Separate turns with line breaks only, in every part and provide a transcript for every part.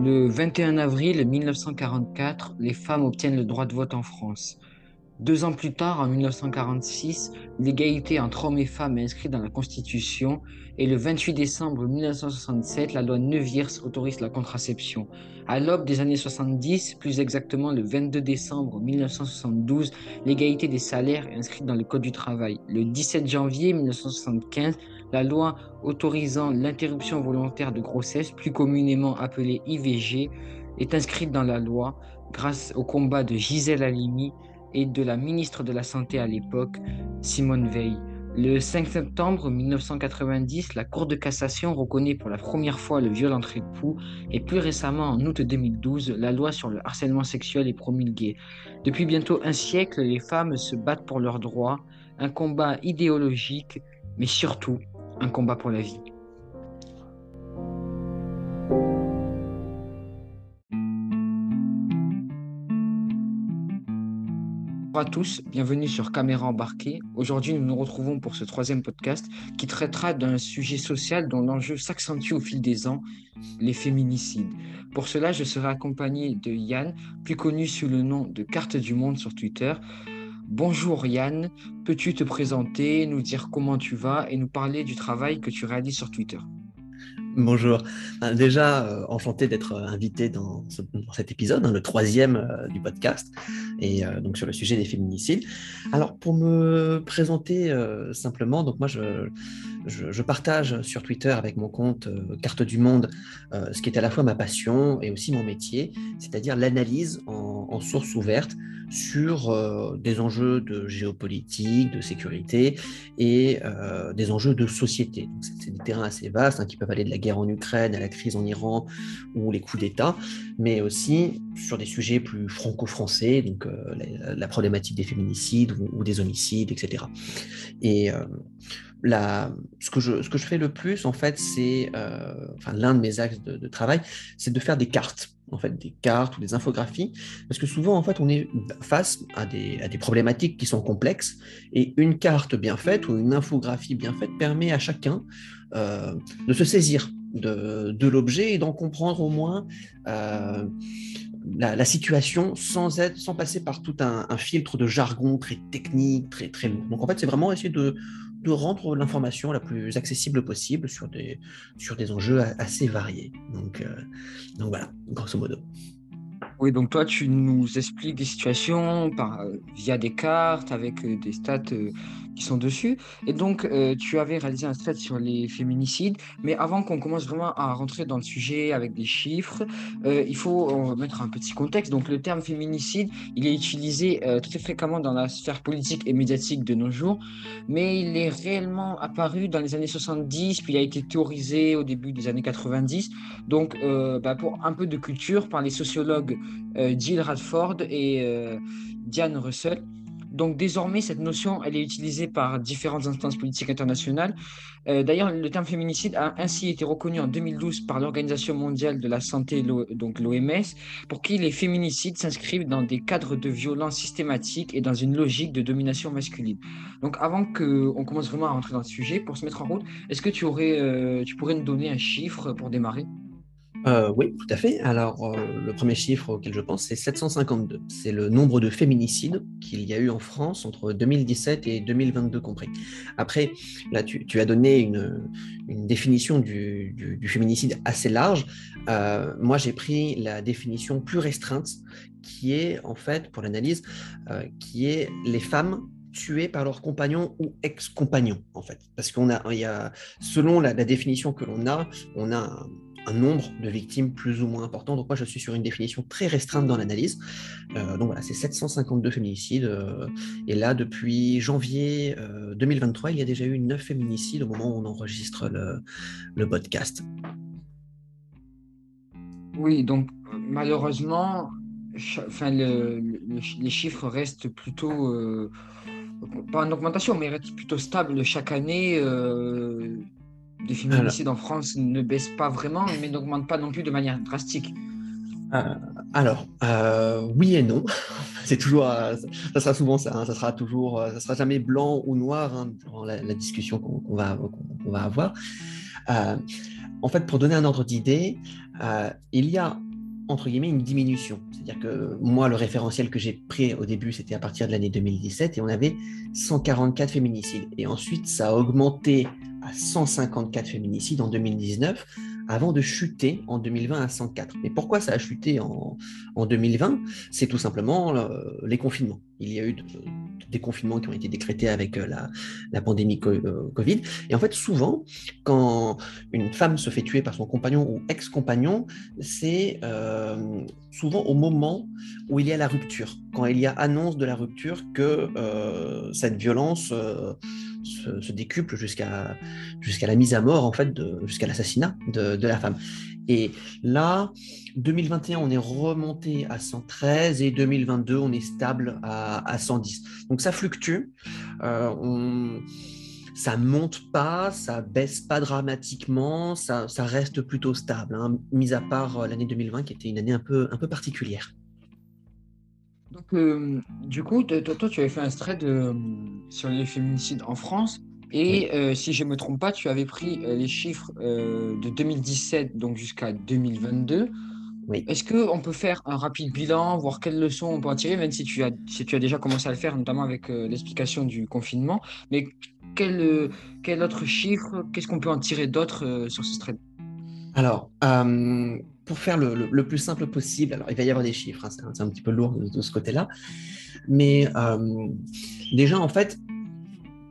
Le 21 avril 1944, les femmes obtiennent le droit de vote en France. Deux ans plus tard, en 1946, l'égalité entre hommes et femmes est inscrite dans la Constitution et le 28 décembre 1967, la loi Neuwirth autorise la contraception. À l'aube des années 70, plus exactement le 22 décembre 1972, l'égalité des salaires est inscrite dans le Code du travail. Le 17 janvier 1975, la loi autorisant l'interruption volontaire de grossesse, plus communément appelée IVG, est inscrite dans la loi grâce au combat de Gisèle Halimi et de la ministre de la Santé à l'époque, Simone Veil. Le 5 septembre 1990, la Cour de cassation reconnaît pour la première fois le viol entre époux et plus récemment, en août 2012, la loi sur le harcèlement sexuel est promulguée. Depuis bientôt un siècle, les femmes se battent pour leurs droits, un combat idéologique, mais surtout un combat pour la vie. Bonjour à tous, bienvenue sur Caméra embarquée. Aujourd'hui, nous nous retrouvons pour ce troisième podcast qui traitera d'un sujet social dont l'enjeu s'accentue au fil des ans, les féminicides. Pour cela, je serai accompagné de Yann, plus connu sous le nom de Carte du Monde sur Twitter. Bonjour Yann, peux-tu te présenter, nous dire comment tu vas et nous parler du travail que tu réalises sur Twitter?
Bonjour. Déjà, euh, enchanté d'être euh, invité dans, cet épisode, hein, le troisième euh, du podcast, et donc sur le sujet des féminicides. Alors, pour me présenter simplement, donc moi, je, je, partage sur Twitter avec mon compte Carte du Monde ce qui est à la fois ma passion et aussi mon métier, c'est-à-dire l'analyse en, source ouverte sur euh, des enjeux de géopolitique, de sécurité et euh, des enjeux de société. C'est des terrains assez vastes hein, qui peuvent aller de la guerre en Ukraine à la crise en Iran ou les coups d'État, mais aussi sur des sujets plus franco-français, donc euh, la, problématique des féminicides ou, des homicides, etc. Et ce, que je, ce que je fais le plus, en fait, c'est, enfin, l'un de mes axes de, de travail, c'est de faire des cartes en fait, des cartes ou des infographies, parce que souvent, en fait, on est face à des, à des problématiques qui sont complexes, et une carte bien faite ou une infographie bien faite permet à chacun euh, de se saisir de, de l'objet et d'en comprendre au moins euh, la, situation sans, être, sans passer par tout un, un, filtre de jargon très technique, très, très lourd. Donc, en fait, c'est vraiment essayer de, de rendre l'information la plus accessible possible sur des, sur des enjeux assez variés. Donc, euh, donc voilà, grosso modo.
Oui, donc toi, tu nous expliques des situations par, euh, via des cartes avec euh, des stats qui sont dessus. Et donc, euh, tu avais réalisé un thread sur les féminicides. Mais avant qu'on commence vraiment à rentrer dans le sujet avec des chiffres, euh, il faut mettre un petit contexte. Donc, le terme féminicide, il est utilisé euh, très fréquemment dans la sphère politique et médiatique de nos jours. Mais il est réellement apparu dans les années 70, puis il a été théorisé au début des années 90. Donc, bah, pour un peu de culture, par les sociologues Jill Radford et Diane Russell. Donc désormais, cette notion, elle est utilisée par différentes instances politiques internationales. Euh, d'ailleurs, le terme féminicide a ainsi été reconnu en 2012 par l'Organisation mondiale de la santé, donc l'OMS, pour qui les féminicides s'inscrivent dans des cadres de violence systématique et dans une logique de domination masculine. Donc avant qu'on commence vraiment à rentrer dans le sujet, pour se mettre en route, est-ce que tu, aurais, euh, tu pourrais nous donner un chiffre pour démarrer?
Euh, oui, tout à fait. Alors, euh, le premier chiffre auquel je pense, c'est 752. C'est le nombre de féminicides qu'il y a eu en France entre 2017 et 2022 compris. Après, là, tu, as donné une, définition du, féminicide assez large. Euh, moi, j'ai pris la définition plus restreinte, qui est, en fait, pour l'analyse, qui est les femmes tuées par leurs compagnons ou ex-compagnons, en fait. Parce qu'on a, il y a, selon la, la définition que l'on a, on a un, nombre de victimes plus ou moins important. Donc moi, je suis sur une définition très restreinte dans l'analyse. Euh, donc voilà, c'est 752 féminicides. Euh, et là, depuis janvier 2023, euh, il y a déjà eu 9 féminicides au moment où on enregistre le, podcast.
Oui, donc malheureusement, enfin, les chiffres restent plutôt, pas en augmentation, mais restent plutôt stables chaque année des féminicides en France ne baissent pas vraiment, mais n'augmentent pas non plus de manière drastique.
Euh, alors, euh, oui et non. C'est toujours, euh, ça sera souvent ça. Hein. ça sera toujours, ça sera jamais blanc ou noir hein, dans la, discussion qu'on va, va avoir. en fait, pour donner un ordre d'idée, il y a entre guillemets, une diminution. C'est-à-dire que moi, le référentiel que j'ai pris au début, c'était à partir de l'année 2017, et on avait 144 féminicides. Et ensuite, ça a augmenté à 154 féminicides en 2019, avant de chuter en 2020 à 104. Mais pourquoi ça a chuté en, en 2020 C'est tout simplement euh, les confinements. Il y a eu des confinements qui ont été décrétés avec euh, la, la, pandémie euh, Covid. Et en fait, souvent, quand une femme se fait tuer par son compagnon ou ex-compagnon, c'est souvent au moment où il y a la rupture, quand il y a annonce de la rupture que cette violence se, décuple jusqu'à la mise à mort, en fait, jusqu'à l'assassinat de, la femme. Et là, 2021, on est remonté à 113 et 2022, on est stable à, à 110. Donc ça fluctue. Euh, on ça monte pas, ça baisse pas dramatiquement, ça, ça reste plutôt stable, hein, mis à part euh, l'année 2020 qui était une année un peu, un peu particulière.
Donc, euh, du coup, toi, tu avais fait un thread euh, sur les féminicides en France. Et euh, si je ne me trompe pas, tu avais pris les chiffres de 2017 donc jusqu'à 2022. Oui. Est-ce qu'on peut faire un rapide bilan, voir quelles leçons on peut en tirer, même si tu as, si tu as déjà commencé à le faire, notamment avec l'explication du confinement. Mais quel, quel autre chiffre, qu'est-ce qu'on peut en tirer d'autre sur ce thread?
Alors, pour faire le, plus simple possible, alors il va y avoir des chiffres, hein, c'est un, petit peu lourd de, ce côté-là, mais euh, déjà en fait,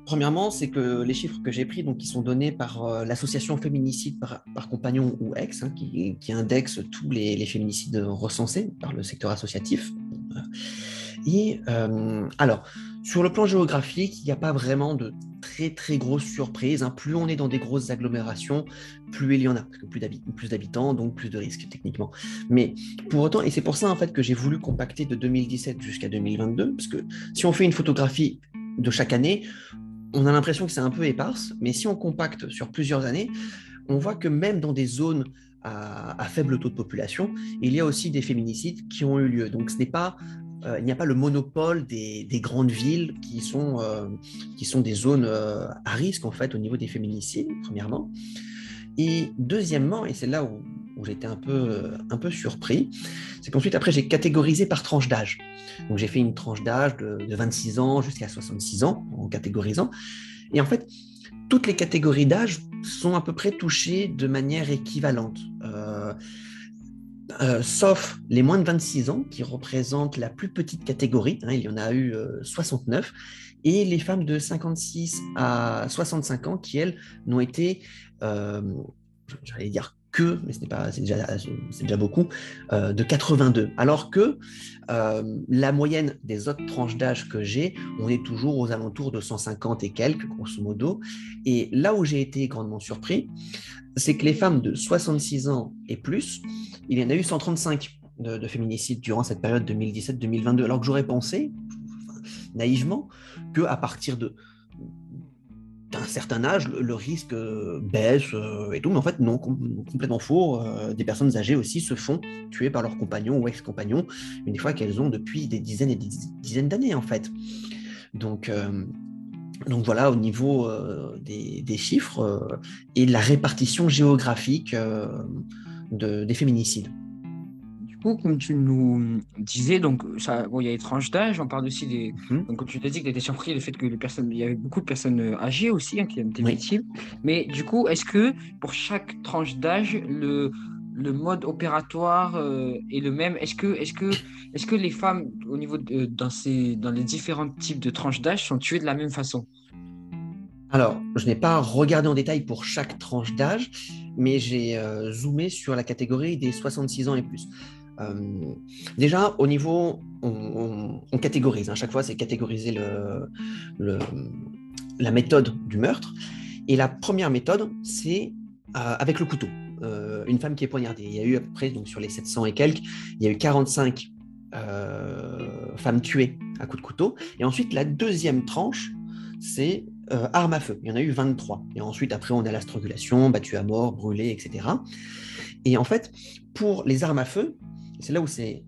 premièrement, c'est que les chiffres que j'ai pris, donc qui sont donnés par euh, l'association féminicide par, compagnon ou ex, hein, qui, indexe tous les, féminicides recensés par le secteur associatif. Et euh, alors, sur le plan géographique, il n'y a pas vraiment de très très grosses surprises. Hein. Plus on est dans des grosses agglomérations, plus il y en a, parce que plus d'habitants, donc plus de risques techniquement. Mais pour autant, et c'est pour ça en fait que j'ai voulu compacter de 2017 jusqu'à 2022, parce que si on fait une photographie de chaque année, on a l'impression que c'est un peu éparse, mais si on compacte sur plusieurs années, on voit que même dans des zones à, faible taux de population, il y a aussi des féminicides qui ont eu lieu. Donc ce n'est pas il n'y a pas le monopole des, grandes villes qui sont, euh, qui sont des zones euh, à risque en fait au niveau des féminicides, premièrement. Et deuxièmement, et c'est là où, où j'étais un peu, un peu surpris, c'est qu'ensuite après j'ai catégorisé par tranche d'âge. Donc j'ai fait une tranche d'âge de, 26 ans jusqu'à 66 ans en catégorisant. Et en fait, toutes les catégories d'âge sont à peu près touchées de manière équivalente. Euh, sauf les moins de 26 ans, qui représentent la plus petite catégorie, hein, il y en a eu 69, euh, et les femmes de 56 à 65 ans, qui, elles, n'ont été, euh, j'allais dire que, mais c'est déjà, déjà, beaucoup, de 82. Alors que la moyenne des autres tranches d'âge que j'ai, on est toujours aux alentours de 150 et quelques, grosso modo. Et là où j'ai été grandement surpris, c'est que les femmes de 66 ans et plus, il y en a eu 135 de, féminicides durant cette période 2017-2022, alors que j'aurais pensé, naïvement, qu'à partir de d'un certain âge, le, risque euh, baisse euh, et tout, mais en fait, non, complètement faux. Euh, des personnes âgées aussi se font tuer par leurs compagnons ou ex-compagnons, une fois qu'elles ont depuis des dizaines et des dizaines d'années, en fait. Donc, donc voilà, au niveau des, des, chiffres et de la répartition géographique des féminicides.
Du coup, comme tu nous disais, donc ça, bon, il y a des tranches d'âge, on parle aussi des. Mhm. Donc, comme tu t'as dit que tu étais surpris le fait que les personnes, il y avait beaucoup de personnes euh, âgées aussi hein, qui étaient victimes. Mais du coup, est-ce que pour chaque tranche d'âge, le, le mode opératoire euh, est le même? Est-ce que, est que, est que les femmes, au niveau de, dans, ces, dans les différents types de tranches d'âge, sont tuées de la même façon?
Alors, je n'ai pas regardé en détail pour chaque tranche d'âge, mais j'ai euh, zoomé sur la catégorie des 66 ans et plus. Euh, déjà, au niveau, on, catégorise. À hein. chaque fois, c'est catégoriser la méthode du meurtre. Et la première méthode, c'est euh, avec le couteau. une femme qui est poignardée. Il y a eu à peu près, donc sur les 700 et quelques, il y a eu 45 femmes tuées à coups de couteau. Et ensuite, la deuxième tranche, c'est euh, armes à feu. Il y en a eu 23. Et ensuite, après, on a la strangulation, battu à mort, brûlé, etc. Et en fait, pour les armes à feu, c'est là où c'est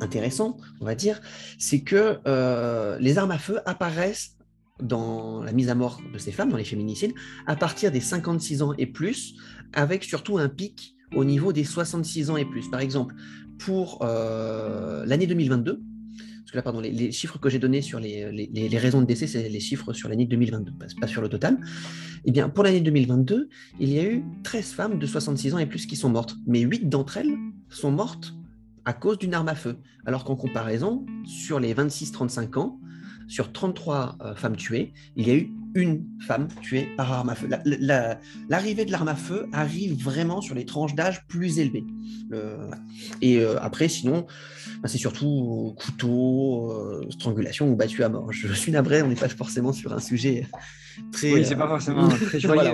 intéressant, on va dire, c'est que euh, les armes à feu apparaissent dans la mise à mort de ces femmes, dans les féminicides, à partir des 56 ans et plus, avec surtout un pic au niveau des 66 ans et plus. Par exemple, pour l'année 2022, parce que là, pardon, les, chiffres que j'ai donnés sur les, les, raisons de décès, c'est les chiffres sur l'année 2022, pas sur le total. Eh bien, pour l'année 2022, il y a eu 13 femmes de 66 ans et plus qui sont mortes, mais 8 d'entre elles sont mortes à cause d'une arme à feu. Alors qu'en comparaison, sur les 26-35 ans, sur 33 euh, femmes tuées, il y a eu une femme tuée par arme à feu. L'arrivée de l'arme à feu arrive vraiment sur les tranches d'âge plus élevées. et euh, après, sinon, bah, c'est surtout couteau, euh, strangulation ou battu à mort. Je suis navré, on n'est pas forcément sur un sujet très.
Oui, c'est pas forcément très joyeux.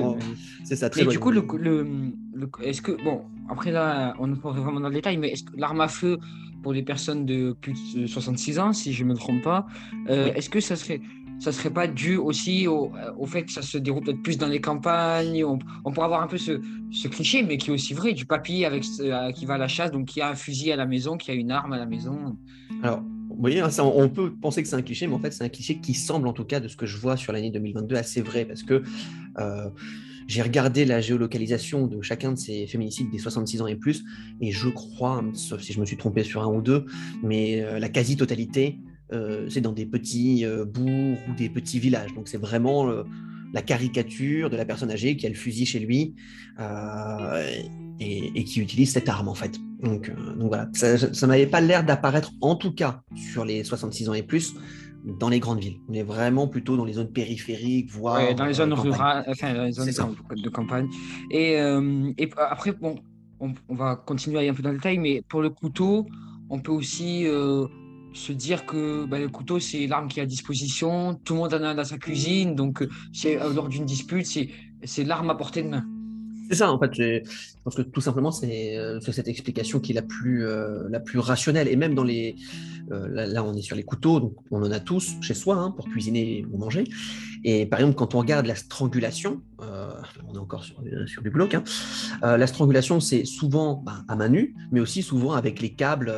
c'est ça, très.
Et du coup, le, est-ce que bon, après là, on ne pourrait vraiment dans le détail, mais est-ce que l'arme à feu pour les personnes de plus de 66 ans, si je ne me trompe pas, euh, est-ce que ça serait ça serait pas dû aussi au, au, fait que ça se déroule peut-être plus dans les campagnes on, on, pourrait avoir un peu ce, ce, cliché, mais qui est aussi vrai, du papy avec, euh, qui va à la chasse, donc qui a un fusil à la maison, qui a une arme à la maison.
Alors, voyez, hein, on peut penser que c'est un cliché, mais en fait, c'est un cliché qui semble, en tout cas, de ce que je vois sur l'année 2022, assez vrai, parce que euh, j'ai regardé la géolocalisation de chacun de ces féminicides des 66 ans et plus, et je crois, sauf si je me suis trompé sur un ou deux, mais euh, la quasi-totalité, euh, c'est dans des petits bourgs ou des petits villages. Donc c'est vraiment la caricature de la personne âgée qui a le fusil chez lui et, qui utilise cette arme en fait. Donc, donc voilà, ça ne m'avait pas l'air d'apparaître en tout cas sur les 66 ans et plus dans les grandes villes. On est vraiment plutôt dans les zones périphériques, voire
dans les zones rurales, enfin dans les zones de, campagne. Et, euh, et après, bon, on, va continuer à aller un peu dans le détail, mais pour le couteau, on peut aussi euh, se dire que bah, le couteau, c'est l'arme qui est à disposition. Tout le monde en a dans sa cuisine, donc euh, c'est lors d'une dispute, c'est l'arme à portée de main.
C'est ça, en fait. Je pense que tout simplement, c'est cette explication qui est la plus, la plus rationnelle. Et même dans les, euh, là, on est sur les couteaux, donc on en a tous chez soi hein, pour cuisiner ou manger. Et par exemple, quand on regarde la strangulation, euh, on est encore sur, sur du glauque, hein, euh, la strangulation, c'est souvent bah, à main nue, mais aussi souvent avec les câbles,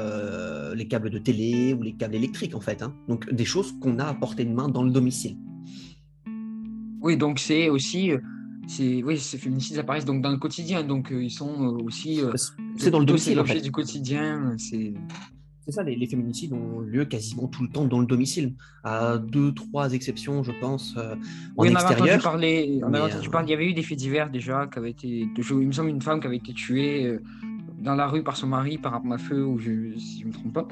les câbles de télé ou les câbles électriques, en fait. Hein. Donc des choses qu'on a à portée de main dans le domicile.
Oui, donc c'est aussi c'est oui, ces féminicides apparaissent donc dans le quotidien, donc ils sont aussi.
c'est dans le domicile.
l'objet en du quotidien. C'est
ça, les, féminicides ont lieu quasiment tout le temps dans le domicile, à deux, trois exceptions, je pense, euh, en
oui,
on extérieur.
Avait entendu parler, on avait entendu euh, parler, il y avait eu des faits divers déjà, qui avaient été, il me semble une femme qui avait été tuée euh, dans la rue par son mari, par arme à feu, ou je, si je ne me trompe pas.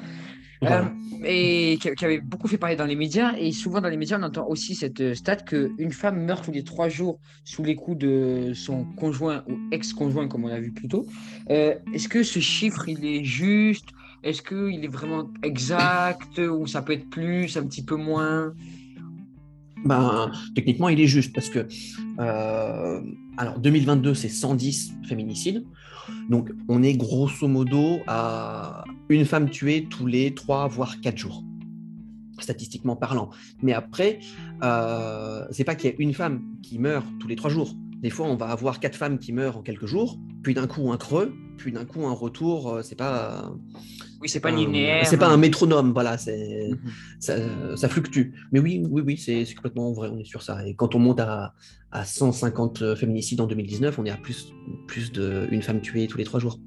Et qui, avait beaucoup fait parler dans les médias. Et souvent, dans les médias, on entend aussi cette stat qu'une femme meurt tous les trois jours sous les coups de son conjoint ou ex-conjoint, comme on l'a vu plus tôt. Est-ce que ce chiffre, il est juste? Est-ce qu'il est vraiment exact? Ou ça peut être plus, un petit peu moins?
Ben, techniquement, il est juste parce que euh, alors 2022, c'est 110 féminicides. Donc, on est grosso modo à une femme tuée tous les 3 voire 4 jours, statistiquement parlant. Mais après, euh, c'est pas qu'il y a une femme qui meurt tous les 3 jours. Des fois, on va avoir quatre femmes qui meurent en quelques jours, puis d'un coup un creux, puis d'un coup un retour. Euh, c'est pas.
Oui, c'est pas linéaire.
C'est pas un métronome, voilà, c'est mhm. ça, fluctue. Mais oui, oui, oui, c'est complètement vrai, on est sur ça. Et quand on monte à, à 150 féminicides en 2019, on est à plus, plus d'une femme tuée tous les trois jours.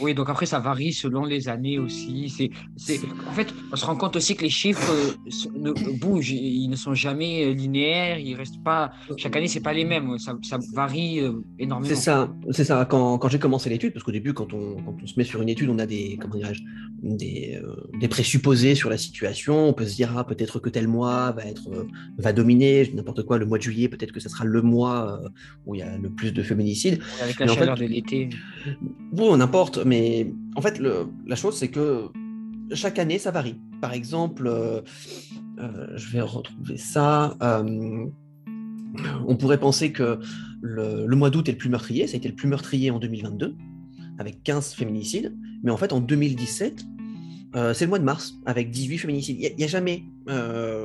Oui, donc après, ça varie selon les années aussi. C'est, c'est... En fait, on se rend compte aussi que les chiffres euh, ne bougent, ils ne sont jamais euh, linéaires, ils restent pas. Chaque année, c'est pas les mêmes, ça, ça varie euh, énormément.
C'est ça, c'est ça. Quand, quand j'ai commencé l'étude, parce qu'au début, quand on, quand on, se met sur une étude, on a des, comment des, des présupposés sur la situation. On peut se dire, ah, peut-être que tel mois va, être, va dominer, n'importe quoi, le mois de juillet, peut-être que ce sera le mois où il y a le plus de féminicides.
Avec la chaleur de l'été.
Bon, n'importe mais en fait, la chose, c'est que chaque année, ça varie. Par exemple, euh, euh, je vais retrouver ça. Euh, on pourrait penser que le, mois d'août est le plus meurtrier, ça a été le plus meurtrier en 2022, avec 15 féminicides, mais en fait, en 2017, c'est le mois de mars, avec 18 féminicides. Il n'y a, jamais,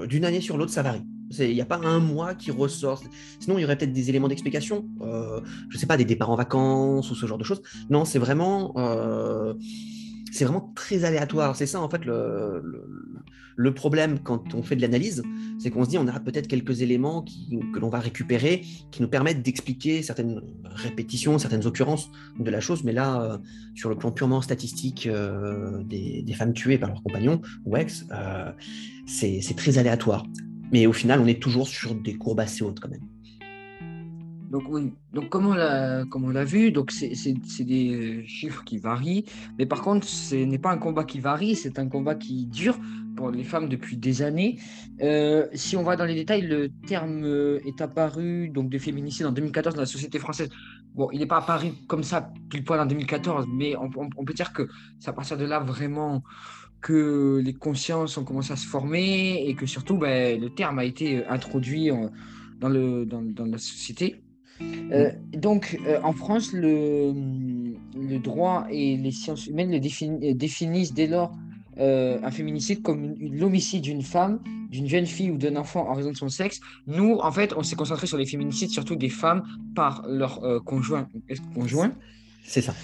d'une année sur l'autre, ça varie. Il n'y a pas un mois qui ressort. Sinon, il y aurait peut-être des éléments d'explication. Euh, je ne sais pas, des départs en vacances ou ce genre de choses. Non, c'est vraiment. Euh, vraiment très aléatoire. C'est ça, en fait, le, problème quand on fait de l'analyse, c'est qu'on se dit on a peut-être quelques éléments que l'on va récupérer qui nous permettent d'expliquer certaines répétitions, certaines occurrences de la chose. Mais là, euh, sur le plan purement statistique des, des, femmes tuées par leurs compagnons ou ex, c'est très aléatoire. Mais au final, on est toujours sur des courbes assez hautes quand même.
Donc oui, donc comme on l'a, comme on l'a vu, donc c'est, des chiffres qui varient, mais par contre ce n'est pas un combat qui varie, c'est un combat qui dure pour les femmes depuis des années. Euh, si on va dans les détails, le terme euh, est apparu donc de féminicide en 2014 dans la société française. Bon, il n'est pas apparu comme ça pile poil en 2014, mais on, peut dire que c'est à partir de là vraiment que les consciences ont commencé à se former et que surtout ben, le terme a été introduit dans, le, dans, dans la société. Euh, donc, euh, en France, le, le, droit et les sciences humaines le définissent dès lors euh, un féminicide comme l'homicide d'une femme, d'une jeune fille ou d'un enfant en raison de son sexe. Nous, en fait, on s'est concentré sur les féminicides, surtout des femmes par leur conjoint. conjoint?
C'est ça.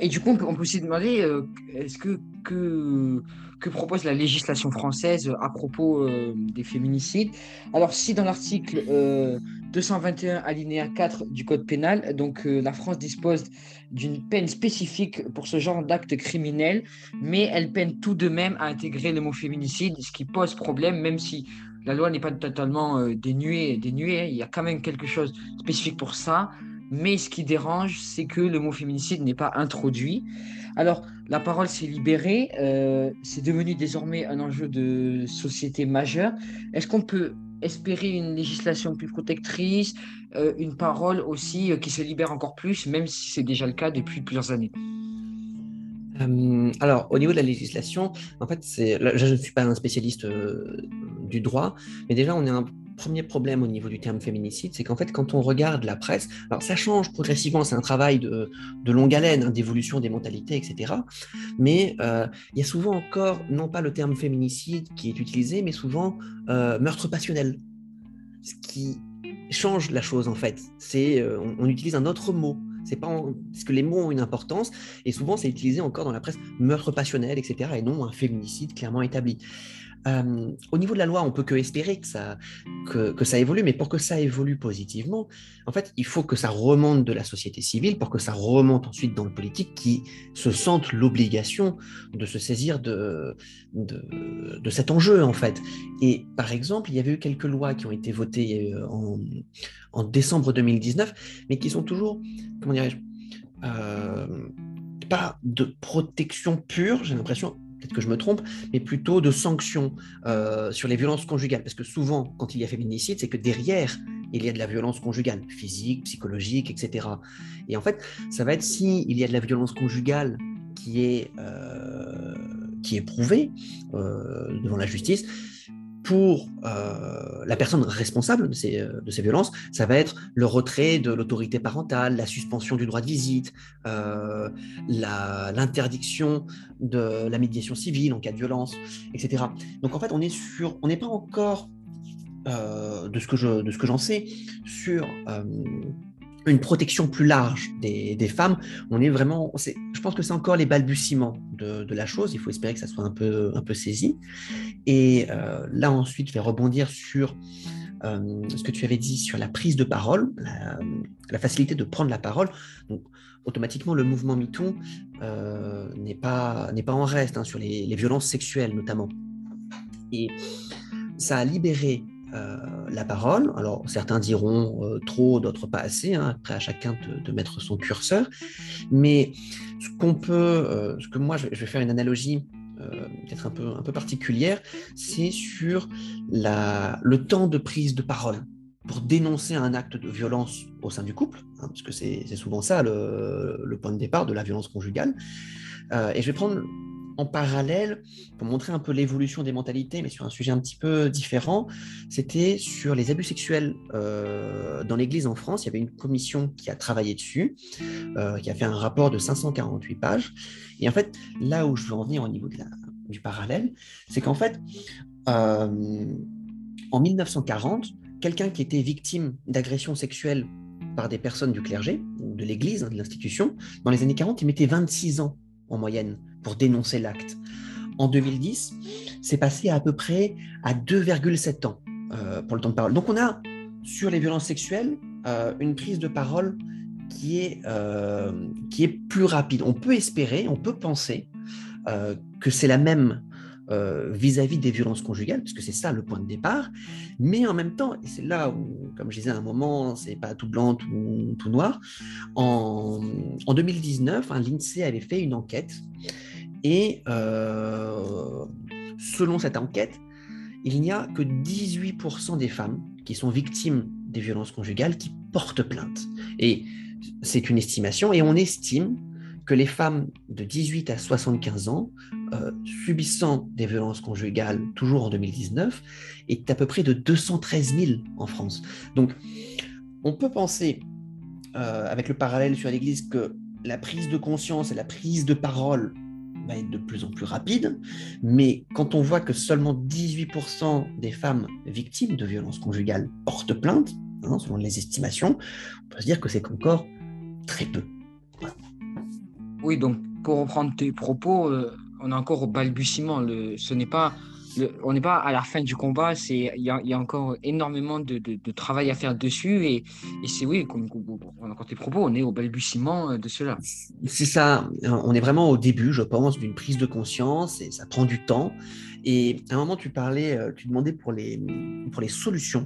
Et du coup, on peut, on aussi demander est-ce que, que propose la législation française à propos euh, des féminicides? Alors, si dans l'article 221 euh, alinéa 4 du Code pénal, donc euh, la France dispose d'une peine spécifique pour ce genre d'acte criminel, mais elle peine tout de même à intégrer le mot féminicide, ce qui pose problème, même si la loi n'est pas totalement dénuée, dénuée, il y a quand même quelque chose spécifique pour ça. Mais ce qui dérange, c'est que le mot féminicide n'est pas introduit. Alors, la parole s'est libérée, euh, c'est devenu désormais un enjeu de société majeur. Est-ce qu'on peut espérer une législation plus protectrice, euh, une parole aussi euh, qui se libère encore plus, même si c'est déjà le cas depuis plusieurs années?
Alors, au niveau de la législation, en fait, je ne suis pas un spécialiste du droit, mais déjà, on est un premier problème au niveau du terme féminicide, c'est qu'en fait, quand on regarde la presse, alors ça change progressivement, c'est un travail de, longue haleine, hein, d'évolution des mentalités, etc. Mais euh, il y a souvent encore, non pas le terme féminicide qui est utilisé, mais souvent euh, meurtre passionnel. Ce qui change la chose, en fait. C'est, euh, on, utilise un autre mot. C'est pas parce que les mots ont une importance et souvent c'est utilisé encore dans la presse meurtre passionnel, etc. et non un féminicide clairement établi au niveau de la loi, on peut que espérer que ça, évolue, mais pour que ça évolue positivement, en fait, il faut que ça remonte de la société civile, pour que ça remonte ensuite dans le politique, qui se sente l'obligation de se saisir de, cet enjeu, en fait. Et par exemple, il y avait eu quelques lois qui ont été votées euh, en, en décembre 2019, mais qui sont toujours, comment dirais-je, euh, pas de protection pure, j'ai l'impression, peut-être que je me trompe, mais plutôt de sanctions euh, sur les violences conjugales. Parce que souvent, quand il y a féminicide, c'est que derrière, il y a de la violence conjugale, physique, psychologique, etc. Et en fait, ça va être si il y a de la violence conjugale qui est, euh, qui est prouvée euh, devant la justice, pour euh, la personne responsable de ces, euh, de ces, violences, ça va être le retrait de l'autorité parentale, la suspension du droit de visite, euh, l'interdiction de la médiation civile en cas de violence, etc. Donc en fait, on est sur, on n'est pas encore, de ce que je, de ce que j'en sais, sur une protection plus large des, femmes. On est vraiment, je pense que c'est encore les balbutiements de, la chose. Il faut espérer que ça soit un peu, un peu saisi. Et euh, là, ensuite, je vais rebondir sur euh, ce que tu avais dit sur la prise de parole, la, facilité de prendre la parole. Donc, automatiquement, le mouvement MeToo euh, n'est pas, pas en reste hein, sur les, violences sexuelles, notamment. Et ça a libéré la parole. Alors certains diront euh, trop, d'autres pas assez, hein, après à chacun de, mettre son curseur. Mais ce qu'on peut, euh, ce que moi je vais, faire une analogie peut-être un peu, un peu particulière, c'est sur le temps de prise de parole pour dénoncer un acte de violence au sein du couple, hein, parce que c'est souvent ça le, point de départ de la violence conjugale. et je vais prendre en parallèle, pour montrer un peu l'évolution des mentalités, mais sur un sujet un petit peu différent, c'était sur les abus sexuels euh, dans l'Église en France. Il y avait une commission qui a travaillé dessus, euh, qui a fait un rapport de 548 pages. Et en fait, là où je veux en venir au niveau de du parallèle, c'est qu'en fait, euh, en 1940, quelqu'un qui était victime d'agression sexuelle par des personnes du clergé, ou de l'Église, hein, de l'institution, dans les années 40, il mettait 26 ans en moyenne pour dénoncer l'acte. En 2010, c'est passé à à peu près à 2,7 ans euh, pour le temps de parole. Donc on a sur les violences sexuelles euh, une prise de parole qui est, euh, qui est plus rapide. On peut espérer, on peut penser que c'est la même vis-à-vis des violences conjugales, puisque c'est ça le point de départ, mais en même temps, et c'est là où, comme je disais à un moment, c'est pas tout blanc, tout, tout noir, en, en 2019, hein, l'INSEE avait fait une enquête, et selon cette enquête, il n'y a que 18% des femmes qui sont victimes des violences conjugales qui portent plainte. Et c'est une estimation, et on estime que les femmes de 18 à 75 ans euh, subissant des violences conjugales, toujours en 2019, est à peu près de 213 000 en France. Donc, on peut penser, euh, avec le parallèle sur l'Église, que la prise de conscience et la prise de parole va être de plus en plus rapide, mais quand on voit que seulement 18% des femmes victimes de violences conjugales portent plainte, hein, selon les estimations, on peut se dire que c'est encore très peu.
Oui, donc pour reprendre tes propos, euh, on est encore au balbutiement. Le, ce n'est pas on n'est pas à la fin du combat, il y a, encore énormément de, de, travail à faire dessus et, et c'est oui, comme, on a tes propos, on est au balbutiement euh, de cela.
C'est ça, on est vraiment au début, je pense, d'une prise de conscience et ça prend du temps. Et à un moment, tu parlais, euh, tu demandais pour les, pour les solutions.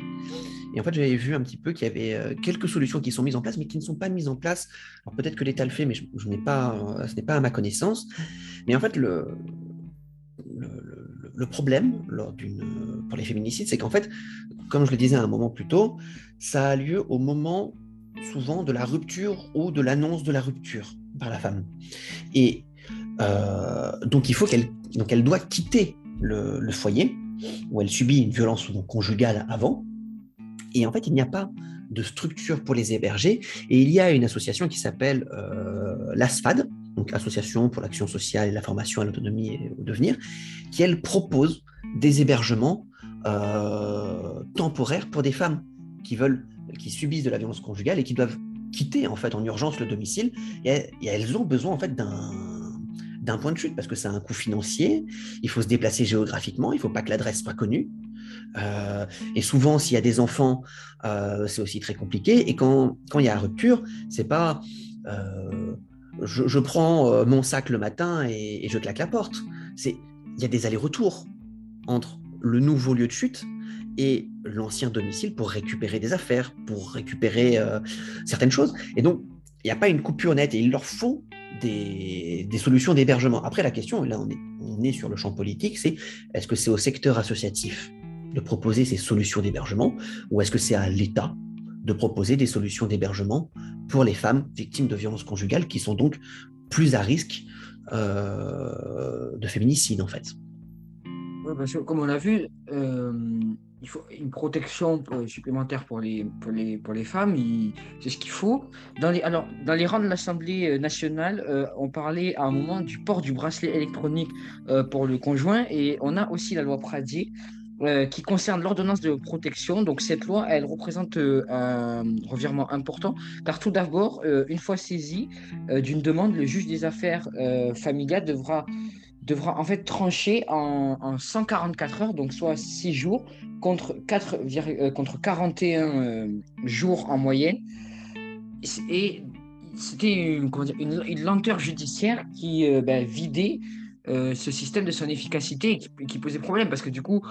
Et en fait, j'avais vu un petit peu qu'il y avait euh, quelques solutions qui sont mises en place, mais qui ne sont pas mises en place. Alors peut-être que l'État le fait, mais je n'ai pas, ce n'est pas à ma connaissance. Mais en fait, le, problème lors pour les féminicides, c'est qu'en fait, comme je le disais un moment plus tôt, ça a lieu au moment souvent de la rupture ou de l'annonce de la rupture par la femme. Et euh, donc il faut qu'elle elle doit quitter le, foyer où elle subit une violence conjugale avant. Et en fait, il n'y a pas de structure pour les héberger. Et il y a une association qui s'appelle euh, l'ASFAD, donc Association pour l'action sociale et la formation à l'autonomie et au devenir, qui elle propose des hébergements euh, temporaires pour des femmes qui veulent, qui subissent de la violence conjugale et qui doivent quitter en fait en urgence le domicile et, elles ont besoin en fait d'un d'un point de chute parce que c'est un coût financier, il faut se déplacer géographiquement, il ne faut pas que l'adresse soit connue. Euh, et souvent, s'il y a des enfants, euh, c'est aussi très compliqué. Et quand, quand il y a rupture, c'est pas je, prends euh, mon sac le matin et, je claque la porte. Il y a des allers-retours entre le nouveau lieu de chute et l'ancien domicile pour récupérer des affaires, pour récupérer euh, certaines choses. Et donc, il n'y a pas une coupure nette et il leur faut des, solutions d'hébergement. Après, la question, là on est, on est sur le champ politique, c'est est-ce que c'est au secteur associatif de proposer ces solutions d'hébergement ou est-ce que c'est à l'État de proposer des solutions d'hébergement pour les femmes victimes de violences conjugales qui sont donc plus à risque euh, de féminicide en fait.
Oui, parce que comme on l'a vu, euh, il faut une protection euh, supplémentaire pour les, pour les, pour les femmes, c'est ce qu'il faut. Dans les, alors, dans les rangs de l'Assemblée nationale, on parlait à un moment du port du bracelet électronique pour le conjoint et on a aussi la loi Pradier euh, qui concerne l'ordonnance de protection. Donc cette loi, elle représente euh, un revirement important, car tout d'abord, euh, une fois saisi d'une demande, le juge des affaires familiales devra devra en fait trancher en, 144 heures, donc soit 6 jours, contre, 4, contre 41 jours en moyenne. Et c'était une, une, lenteur judiciaire qui ben, vidait ce système de son efficacité qui, posait problème, parce que du coup,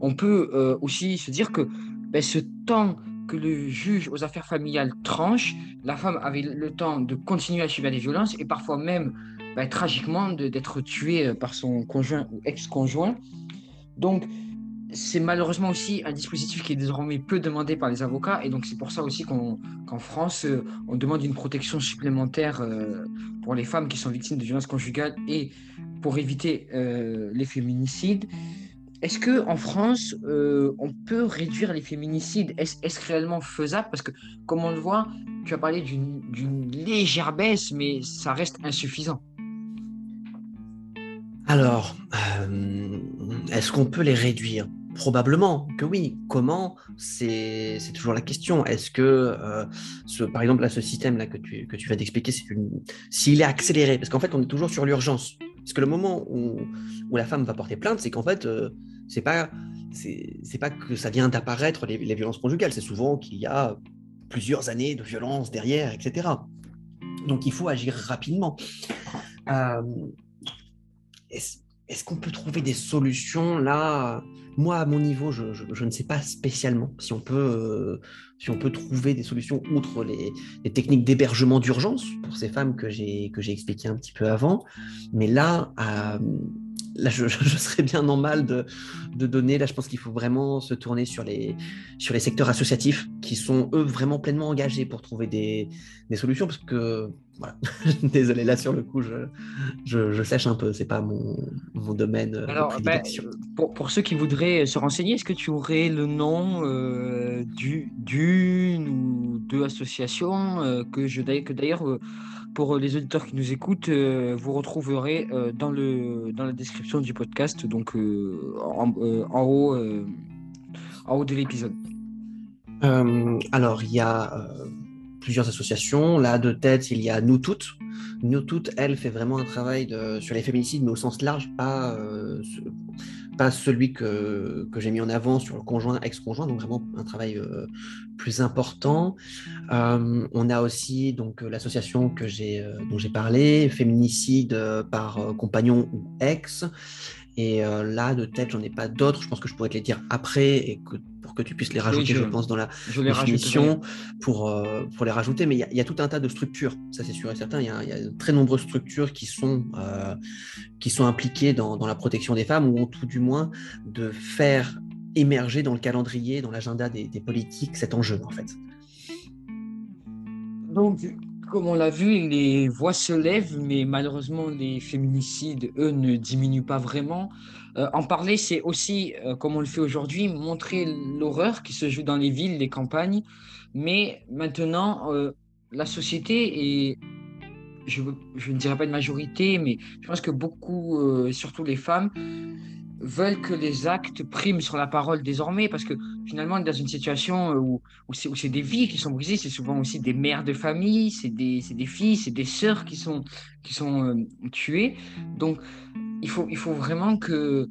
on peut euh, aussi se dire que ben, ce temps que le juge aux affaires familiales tranche, la femme avait le temps de continuer à subir des violences et parfois même ben, tragiquement d'être tuée euh, par son conjoint ou ex-conjoint. Donc, c'est malheureusement aussi un dispositif qui est désormais peu demandé par les avocats et donc c'est pour ça aussi qu'en France, euh, on demande une protection supplémentaire pour les femmes qui sont victimes de violences conjugales et pour éviter les féminicides. Est-ce que en France, euh, on peut réduire les féminicides? Est-ce réellement faisable? Parce que, comme on le voit, tu as parlé d'une légère baisse, mais ça reste insuffisant.
Alors, euh, est-ce qu'on peut les réduire? Probablement que oui. Comment? C'est toujours la question. Est-ce que, euh, par exemple, ce système-là que tu, que tu viens d'expliquer, s'il est accéléré, parce qu'en fait, on est toujours sur l'urgence. Parce que le moment où, la femme va porter plainte, c'est qu'en fait, euh, c'est pas c'est pas que ça vient d'apparaître les, les, violences conjugales, c'est souvent qu'il y a plusieurs années de violence derrière, etc. Donc il faut agir rapidement. Euh, est-ce qu'on peut trouver des solutions là Moi, à mon niveau, je, ne sais pas spécialement si on peut, euh, si on peut trouver des solutions outre les, techniques d'hébergement d'urgence pour ces femmes que j'ai expliquées un petit peu avant. Mais là, euh, là, je, serais bien en mal de, donner. Là, je pense qu'il faut vraiment se tourner sur les, sur les secteurs associatifs qui sont, eux, vraiment pleinement engagés pour trouver des, solutions. Parce que, voilà, désolé, là, sur le coup, je, je, sèche un peu. C'est pas mon, domaine. Alors, ben,
pour, ceux qui voudraient se renseigner, est-ce que tu aurais le nom euh, d'une ou deux associations euh, que je que d'ailleurs euh, pour les auditeurs qui nous écoutent, euh, vous retrouverez euh, dans, le, dans la description du podcast, donc euh, en, haut, en haut de l'épisode.
alors, il y a plusieurs associations. Là, de tête, il y a Nous Toutes. Nous Toutes, elle, fait vraiment un travail sur les féminicides, mais au sens large, pas pas celui que, que j'ai mis en avant sur le conjoint, ex-conjoint, donc vraiment un travail euh, plus important. Euh, on a aussi donc l'association que j'ai euh, dont j'ai parlé, féminicide par compagnon ou ex. Et là, de tête, j'en ai pas d'autres. Je pense que je pourrais te les dire après et que que tu puisses les rajouter, je, pense, dans la définition pour, euh, pour les rajouter. Mais il y, a tout un tas de structures, ça c'est sûr et certain. Il y, a de très nombreuses structures qui sont, euh, qui sont impliquées dans, dans, la protection des femmes, ou en tout du moins de faire émerger dans le calendrier, dans l'agenda des, des politiques, cet enjeu en fait.
Donc, comme on l'a vu, les voix se lèvent, mais malheureusement, les féminicides, eux, ne diminuent pas vraiment. Euh, en parler, c'est aussi, euh, comme on le fait aujourd'hui, montrer l'horreur qui se joue dans les villes, les campagnes. Mais maintenant, euh, la société est, je, je, ne dirais pas une majorité, mais je pense que beaucoup, surtout les femmes, veulent que les actes priment sur la parole désormais, parce que finalement, dans une situation où, où c'est des vies qui sont brisées, c'est souvent aussi des mères de famille, c'est des, des, filles, c'est des sœurs qui sont, qui sont tuées. Donc, il faut, il faut vraiment que,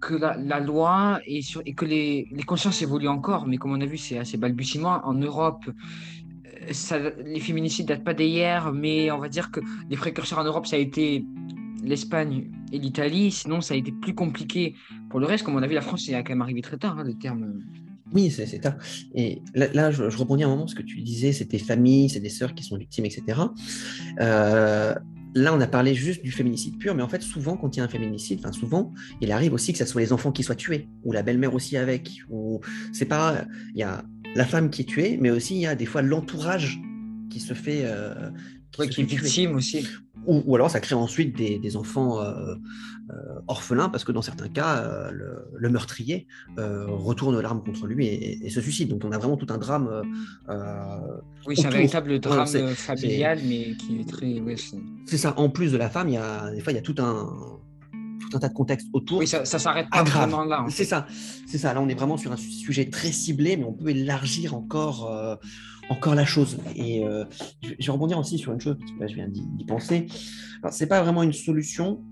que la, loi et, sur, et que les, les, consciences évoluent encore, mais comme on a vu, c'est assez balbutiement. En Europe, euh, ça, les féminicides datent pas d'hier, mais on va dire que les précurseurs en Europe, ça a été l'Espagne et l'Italie. Sinon, ça a été plus compliqué pour le reste. Comme on a vu, la France, c'est quand même arrivé très tard, hein, le terme.
Oui, c'est ça. Et là, je, rebondis un moment, ce que tu disais, c'était famille, c'est des sœurs qui sont victimes, etc. Euh, là, on a parlé juste du féminicide pur, mais en fait, souvent, quand il y a un féminicide, enfin souvent, il arrive aussi que ce soit les enfants qui soient tués, ou la belle-mère aussi avec, ou c'est pas, il y a la femme qui est tuée, mais aussi il y a des fois l'entourage qui se fait,
euh, qui, est victime aussi.
Ou, alors ça crée ensuite des, enfants euh, euh, orphelins parce que dans certains cas, euh, le, meurtrier retourne l'arme contre lui et, se suicide. Donc on a vraiment tout un drame.
oui, c'est un véritable drame familial, mais qui est très.
c'est ça. En plus de la femme, il y a des fois il y a tout un tout un tas de contextes autour.
Oui, ça, ça s'arrête pas vraiment là.
C'est ça, c'est ça. Là, on est vraiment sur un sujet très ciblé, mais on peut élargir encore encore la chose. Et euh, je vais rebondir aussi sur une chose, parce que là, je viens d'y penser. Ce n'est pas vraiment une solution,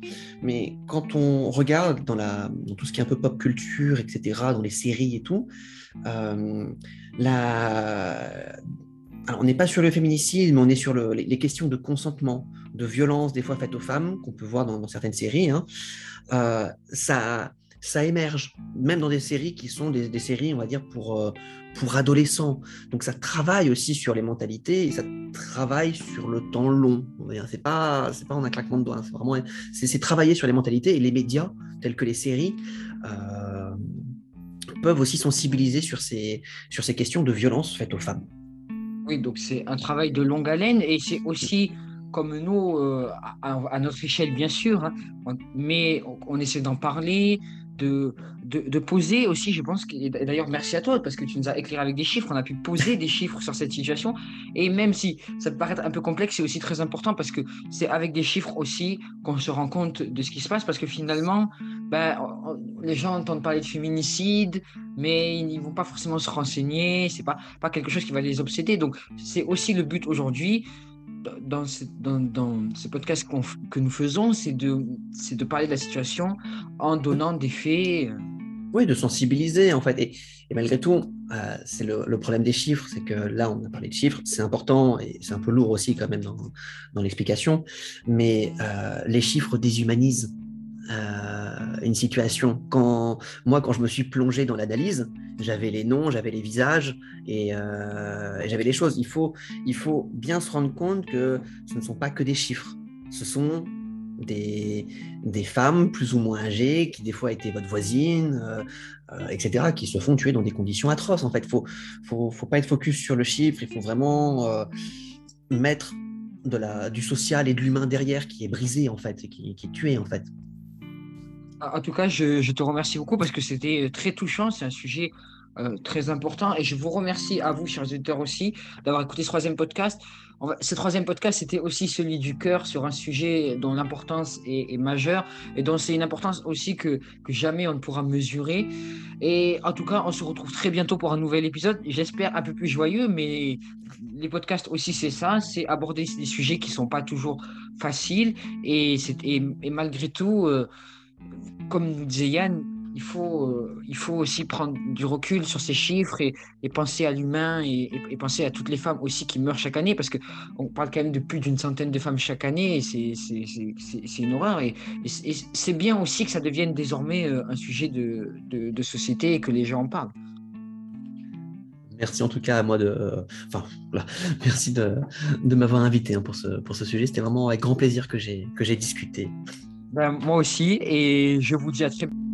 mais quand on regarde dans, la, tout ce qui est un peu pop culture, etc., dans les séries et tout, euh, la... on n'est pas sur le féminicide, mais on est sur le, les, questions de consentement, de violence des fois faites aux femmes, qu'on peut voir dans, certaines séries. Hein. Euh, ça ça émerge, même dans des séries qui sont des, séries, on va dire, pour, euh, pour adolescents. Donc ça travaille aussi sur les mentalités et ça travaille sur le temps long. C'est pas, pas en un claquement de doigts, c'est vraiment, c'est, travailler sur les mentalités et les médias tels que les séries. Euh, peuvent aussi sensibiliser sur ces, sur ces questions de violence faites aux femmes.
Oui, donc c'est un travail de longue haleine et c'est aussi comme nous, euh, à, notre échelle bien sûr, hein, mais on, essaie d'en parler, de, de, poser aussi, je pense, et d'ailleurs merci à toi parce que tu nous as éclairé avec des chiffres, on a pu poser des chiffres sur cette situation. Et même si ça peut paraître un peu complexe, c'est aussi très important parce que c'est avec des chiffres aussi qu'on se rend compte de ce qui se passe parce que finalement, ben, les gens entendent parler de féminicide, mais ils ne vont pas forcément se renseigner, c'est pas, pas quelque chose qui va les obséder. Donc c'est aussi le but aujourd'hui dans ce, dans, que nous faisons, c'est de, parler de la situation en donnant des faits.
Oui, de sensibiliser en fait. Et, malgré tout, euh, c'est le, problème des chiffres, c'est que là, on a parlé de chiffres, c'est important et c'est un peu lourd aussi quand même dans, l'explication, mais euh, les chiffres déshumanisent une situation. Quand, moi, quand je me suis plongé dans l'analyse, j'avais les noms, j'avais les visages euh, et, j'avais les choses. Il faut, il faut bien se rendre compte que ce ne sont pas que des chiffres. Ce sont des, des femmes plus ou moins âgées qui des fois étaient votre voisine, euh, etc., qui se font tuer dans des conditions atroces. En fait, il faut, faut, faut, pas être focus sur le chiffre, il faut vraiment mettre de la, du social et de l'humain derrière qui est brisé en fait, qui, qui est tué en fait.
En tout cas, je, te remercie beaucoup parce que c'était euh, très touchant. C'est un sujet euh, très important. Et je vous remercie à vous, chers auditeurs aussi, d'avoir écouté ce troisième podcast. ce troisième podcast, c'était aussi celui du cœur sur un sujet dont l'importance est, majeure et dont c'est une importance aussi que, jamais on ne pourra mesurer. Et en tout cas, on se retrouve très bientôt pour un nouvel épisode. J'espère un peu plus joyeux, mais les podcasts aussi, c'est ça c'est aborder des sujets qui ne sont pas toujours faciles. Et, et, et malgré tout, euh, comme nous disait Yann, il faut, euh, il faut aussi prendre du recul sur ces chiffres et, penser à l'humain et, penser à toutes les femmes aussi qui meurent chaque année, parce qu'on parle quand même de plus d'une centaine de femmes chaque année, et c'est une horreur. Et, c'est bien aussi que ça devienne désormais euh, un sujet de, de, société et que les gens en parlent.
Merci en tout cas à moi de, enfin, merci de, de m'avoir invité hein, pour, ce, pour ce sujet. C'était vraiment avec grand plaisir que j'ai discuté.
Ben, moi aussi, et je vous dis à très bientôt.